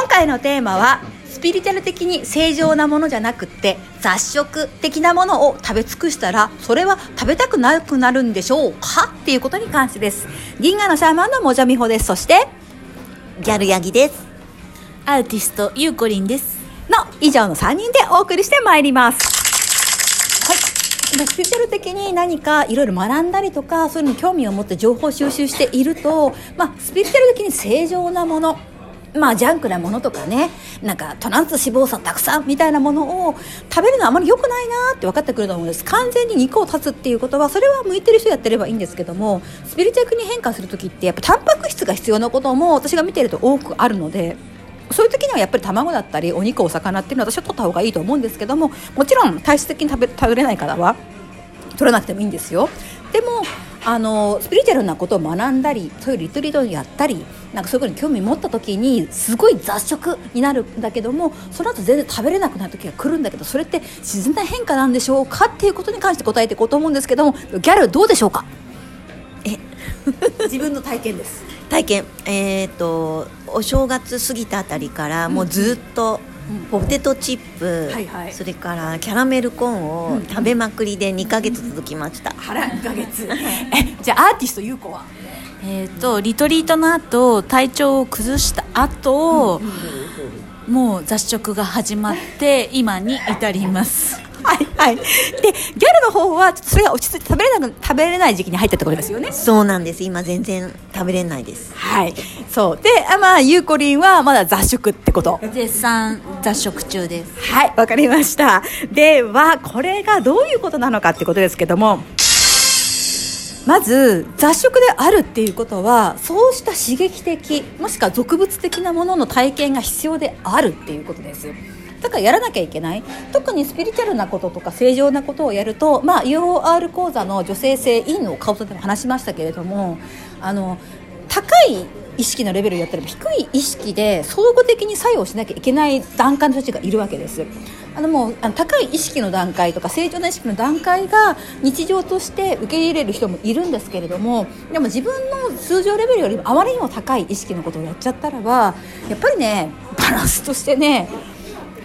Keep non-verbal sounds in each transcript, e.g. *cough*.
今回のテーマはスピリチュアル的に正常なものじゃなくって雑食的なものを食べ尽くしたらそれは食べたくなくなるんでしょうか？っていうことに関してです。銀河のシャーマンのもじゃみほです。そしてギャルヤギです。アーティストゆうこりんです。の以上の3人でお送りしてまいります。はい。スピリチュアル的に何かいろいろ学んだりとかそういうのに興味を持って情報収集していると、まあ、スピリチュアル的に正常なものまあジャンクなものとかねなんかトランス脂肪酸たくさんみたいなものを食べるのはあまり良くないなって分かってくると思うんです。完全に肉を断つっていうことはそれは向いてる人やってればいいんですけどもスピリチュアルに変化する時ってやっぱタンパク質が必要なことも私が見てると多くあるのでそういう時にはやっぱり卵だったりお肉お魚っていうのは私は取った方がいいと思うんですけどももちろん体質的に食べ食べれない方は取らなくてもいいんですよ。でもあのスピリチュアルなことを学んだりそういうリトリートをやったりなんかそういうことに興味持った時にすごい雑食になるんだけどもその後全然食べれなくなる時が来るんだけどそれって自然な変化なんでしょうかっていうことに関して答えていこうと思うんですけどもギャルどうでしょうか？え？*laughs* 自分の体験です。体験。えっ、とお正月過ぎたあたりからもうずっとポテトチップ、はいはい。それからキャラメルコーンを食べまくりで2ヶ月続きました、腹2ヶ月。*laughs* えじゃあアーティスト優子は？えっ、とリトリートの後体調を崩した後、もう雑食が始まって今に至りますはい。はいでギャルの方はちょっとそれが落ち着いて食べれなく食べれない時期に入ったってことですよね。そうなんです。今全然食べれないです。はい。そう。であまあゆうこりんはまだ雑食ってこと。絶賛雑食中です。はい。わかりました。ではこれがどういうことなのかってことですけども。まず雑食であるっていうことはそうした刺激的もしくは俗物的なものの体験が必要であるっていうことですだからやらなきゃいけない。特にスピリチュアルなこととか正常なことをやると、まあ、UOR 講座の女性性陰の顔とでも話しましたけれどもあの高い意識のレベルやったら低い意識で相互的に作用しなきゃいけない段階の人たちがいるわけです。あのもうあの高い意識の段階とか正常な意識の段階が日常として受け入れる人もいるんですけれどもでも自分の通常レベルよりもあまりにも高い意識のことをやっちゃったらばやっぱりねバランスとしてね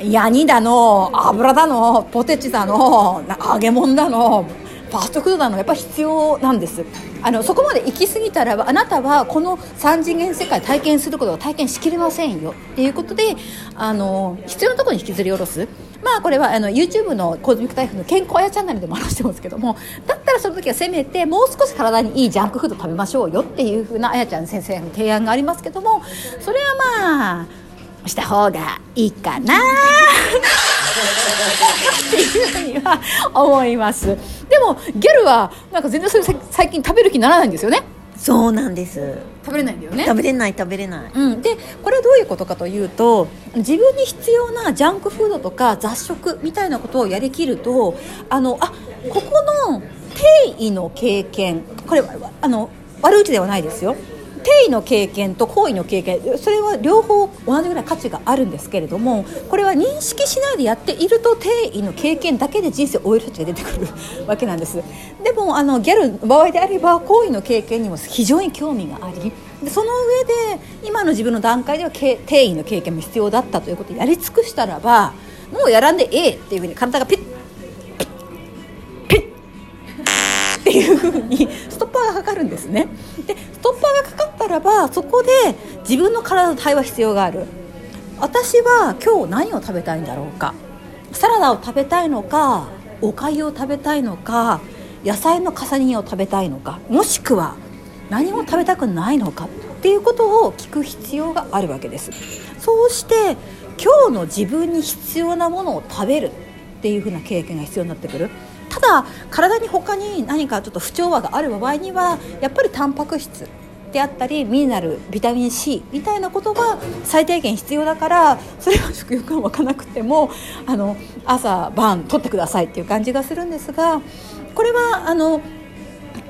ヤニだの油だのポテチだの揚げ物だのファーストフードなのやっぱ必要なんです。あのそこまで行き過ぎたらあなたはこの3次元世界体験することを体験しきれませんよ。っていうことであの必要なところに引きずり下ろす。まあこれはあの YouTube のコズミックタイフの健康やチャンネルでも話してますけどもだったらその時はせめてもう少し体にいいジャンクフード食べましょうよっていうふうなあやちゃん先生の提案がありますけどもそれはまあした方がいいかな。っていうふうには思います。でもギャルはなんか全然それさ最近食べる気にならないんですよね。そうなんです。食べれないんだよね。食べれない食べれない。うん、でこれはどういうことかというと自分に必要なジャンクフードとか雑食みたいなことをやりきるとあのあここの定位の経験これはあの悪口ではないですよ定位の経験と行為の経験それは両方同じぐらい価値があるんですけれどもこれは認識しないでやっていると定位の経験だけで人生を終える人が出てくる *laughs* わけなんです。でもあのギャルの場合であれば行為の経験にも非常に興味がありでその上で今の自分の段階では定位の経験も必要だったということをやり尽くしたらばもうやらんでええっていうふうに体がピッっていうふうにストッパーがかかるんですね。でストッパーがかかったらばそこで自分の体と対話必要がある。私は今日何を食べたいんだろうか。サラダを食べたいのかおかゆを食べたいのか野菜の重ね煮を食べたいのかもしくは何も食べたくないのかっていうことを聞く必要があるわけです。そうして今日の自分に必要なものを食べるっていうふうな経験が必要になってくる。だ体に他に何かちょっと不調和がある場合にはやっぱりタンパク質であったりミネラルビタミン C みたいなことが最低限必要だからそれは食欲が湧かなくてもあの朝晩取ってくださいっていう感じがするんですがこれはあの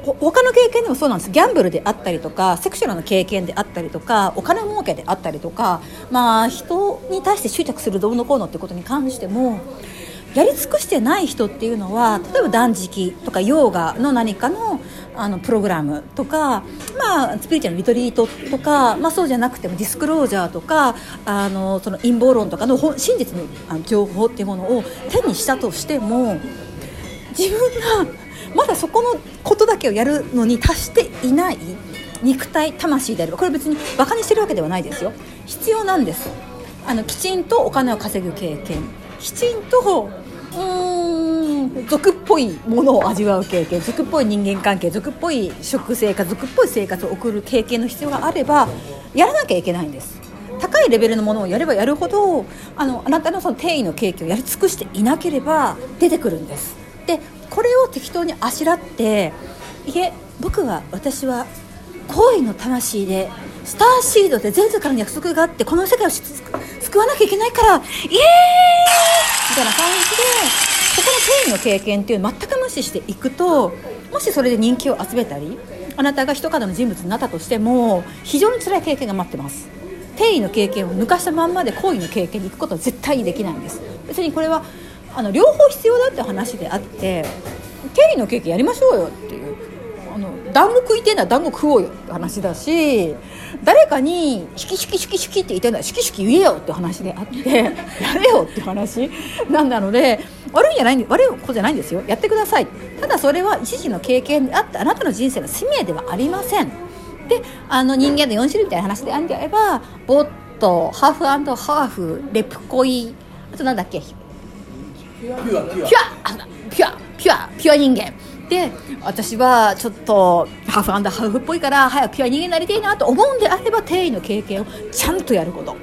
他の経験でもそうなんです。ギャンブルであったりとかセクシュアルな経験であったりとかお金儲けであったりとか、まあ、人に対して執着するどうのこうのってことに関してもやり尽くしてない人っていうのは例えば断食とかヨーガの何かのあのプログラムとか、まあ、スピリチュアルリトリートとか、まあ、そうじゃなくてもディスクロージャーとかあのその陰謀論とかの真実のあの情報っていうものを手にしたとしても自分がまだそこのことだけをやるのに達していない肉体魂であればこれ別にバカにしてるわけではないですよ。必要なんです。あのきちんとお金を稼ぐ経験。きちんとうん。俗っぽいものを味わう経験俗っぽい人間関係俗っぽい食生活俗っぽい生活を送る経験の必要があればやらなきゃいけないんです。高いレベルのものをやればやるほどあのあなたのその定位の経験をやり尽くしていなければ出てくるんです。でこれを適当にあしらっていえ僕は私は行為の魂でスターシードで前世からの約束があってこの世界を救わなきゃいけないからイエーイみたいな感じでここの定位の経験っていうのを全く無視していくともしそれで人気を集めたりあなたが一方の人物になったとしても非常に辛い経験が待ってます。定位の経験を抜かしたまんまで行為の経験に行くことは絶対にできないんです。別にこれはあの両方必要だって話であって定位の経験やりましょうよっていう団子食いてえなら団子食おうよって話だし誰かに「シュキシュキシュキシュキ」って言いたいなら「シュキシュキ言えよ」って話であって *laughs* やれよって話。なんなので悪いんじゃない悪いことじゃないんですよ。やってください。ただそれは一時の経験であってあなたの人生の使命ではありません。であの人間の4種類みたいな話であるんであればボットハーフハーフレプコイあとなんだっけ？ピュア？ピュア。ピュア。ピュア。ピュア人間。で私はちょっとハーフアンダーハーフっぽいから早くピュア人間になりたいなと思うんであれば定位の経験をちゃんとやること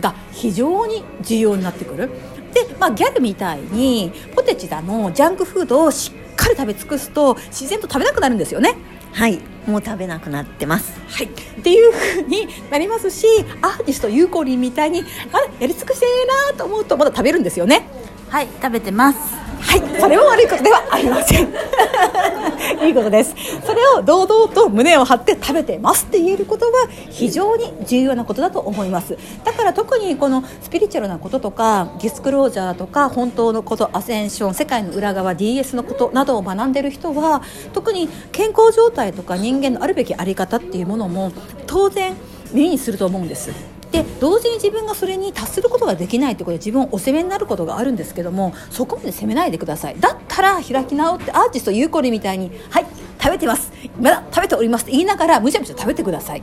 が非常に重要になってくる。で、まあ、ギャルみたいにポテチだのジャンクフードをしっかり食べ尽くすと自然と食べなくなるんですよね。はい。もう食べなくなってます。はい。っていうふうになりますしアーティストゆうこりんみたいにあれやり尽くしてえなと思うとまだ食べるんですよねはい食べてます。はいそれは悪いことではありません。*laughs* いいことです。それを堂々と胸を張って食べてますって言えることは非常に重要なことだと思います。だから特にこのスピリチュアルなこととかディスクロージャーとか本当のことアセンション世界の裏側 DS のことなどを学んでいる人は特に健康状態とか人間のあるべきあり方っていうものも当然耳にすると思うんですで同時に自分がそれに達することができないということで自分をお責めになることがあるんですけどもそこまで責めないでください。だったら開き直ってアーティストゆうこりみたいに「はい食べてます。まだ食べております」って言いながらむしゃむしゃ食べてください。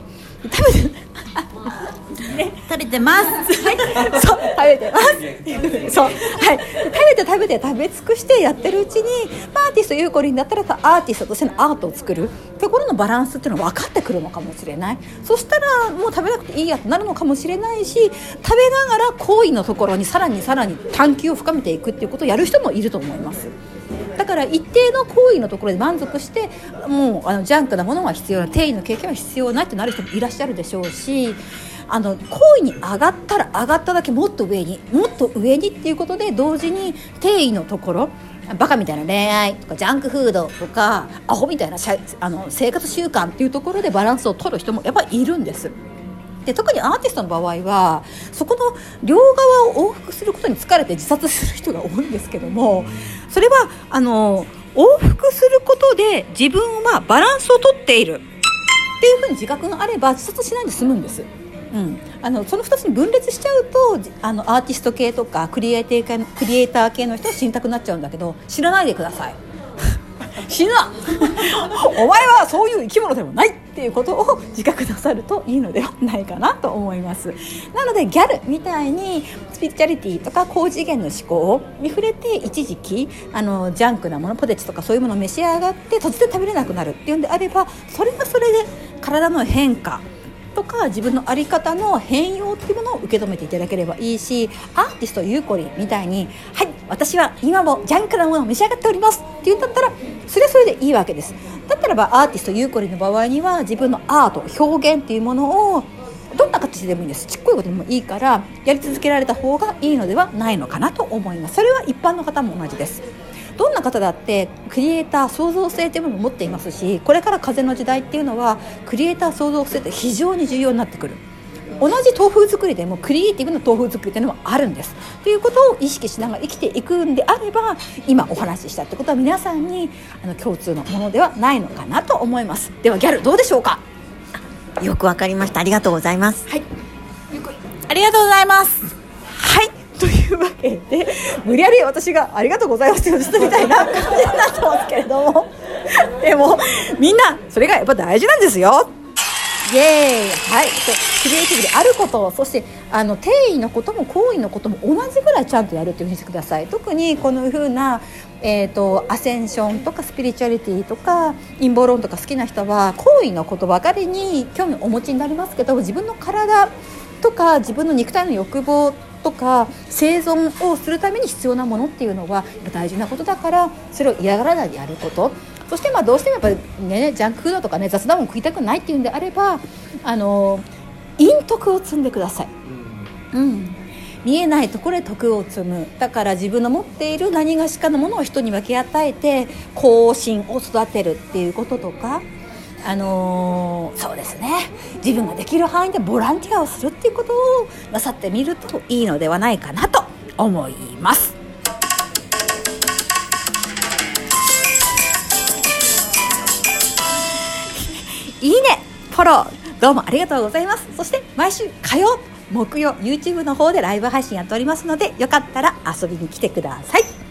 食べて *laughs* 食べてます。はい、そう食べてます。*laughs* そう、はい、食べて食べて食べ尽くしてやってるうちに、まあアーティストゆうこりんだったらアーティストとしてのアートを作るところのバランスっていうのは分かってくるのかもしれない。そしたらもう食べなくていいやとなるのかもしれないし、食べながら行為のところにさらにさらに探求を深めていくっていうことをやる人もいると思います。だから一定の行為のところで満足してもうあのジャンクなものは必要な定位の経験は必要ないってなる人もいらっしゃるでしょうしあの行為に上がったら上がっただけもっと上にもっと上にっていうことで同時に定位のところバカみたいな恋愛とかジャンクフードとかアホみたいなあの生活習慣っていうところでバランスを取る人もやっぱりいるんです。で特にアーティストの場合はそこの両側を往復することに疲れて自殺する人が多いんですけどもそれはあの往復することで自分はバランスをとっているっていうふうに自覚があれば自殺しないで済むんです。うん、あのその2つに分裂しちゃうとあのアーティスト系とかクリエイテークリエイター系の人は死にたくなっちゃうんだけど知らないでください。*laughs* 死ぬな。*laughs* お前はそういう生き物でもないっていうことを自覚なさるといいのではないかなと思います。なのでギャルみたいにスピリチュアリティとか高次元の思考に触れて一時期あのジャンクなものポテチとかそういうものを召し上がって突然食べれなくなるっていうんであればそれはそれで体の変化とか自分の在り方の変容っていうものを受け止めていただければいいしアーティストゆうこりんみたいに「はい私は今もジャンクなものを召し上がっております」って言うんだったらそれはそれでいいわけです。だったらばアーティストゆうこりの場合には自分のアート表現っていうものをどんな形でもいいんです。ちっこいことでもいいからやり続けられた方がいいのではないのかなと思います。それは一般の方も同じです。どんな方だってクリエイター創造性というものを持っていますしこれから風の時代っていうのはクリエイター創造性って非常に重要になってくる。同じ豆腐作りでもクリエイティブな豆腐作りっていうのもあるんです。ということを意識しながら生きていくんであれば今お話ししたってことは皆さんにあの共通のものではないのかなと思います。ではギャルどうでしょうか？よくわかりました。ありがとうございます。はい。ありがとうございますいうわけで無理やり私が「ありがとうございます」って言うみたいな感じになってますけれども。でもみんなそれがやっぱ大事なんですよ。イエーイ。はい。クリエイティブであることそしてあの定位のことも行為のことも同じぐらいちゃんとやるっていうふうにしてください。特にこのふうな、えーと、アセンションとかスピリチュアリティとか陰謀論とか好きな人は行為のことばかりに興味をお持ちになりますけど自分の体とか自分の肉体の欲望とか生存をするために必要なものっていうのは大事なことだからそれを嫌がらないでやること。そしてまあどうしてもやっぱりねジャンクフードとかね雑談も食いたくないっていうんであればあの陰徳を積んでください。うん。見えないところで徳を積む。だから自分の持っている何がしかのものを人に分け与えて後進を育てるっていうこととかあのー、そうですね。自分ができる範囲でボランティアをするっていうことをなさってみるといいのではないかなと思います。*laughs* いいねフォローどうもありがとうございます。そして毎週火曜木曜 YouTube の方でライブ配信やっておりますのでよかったら遊びに来てください。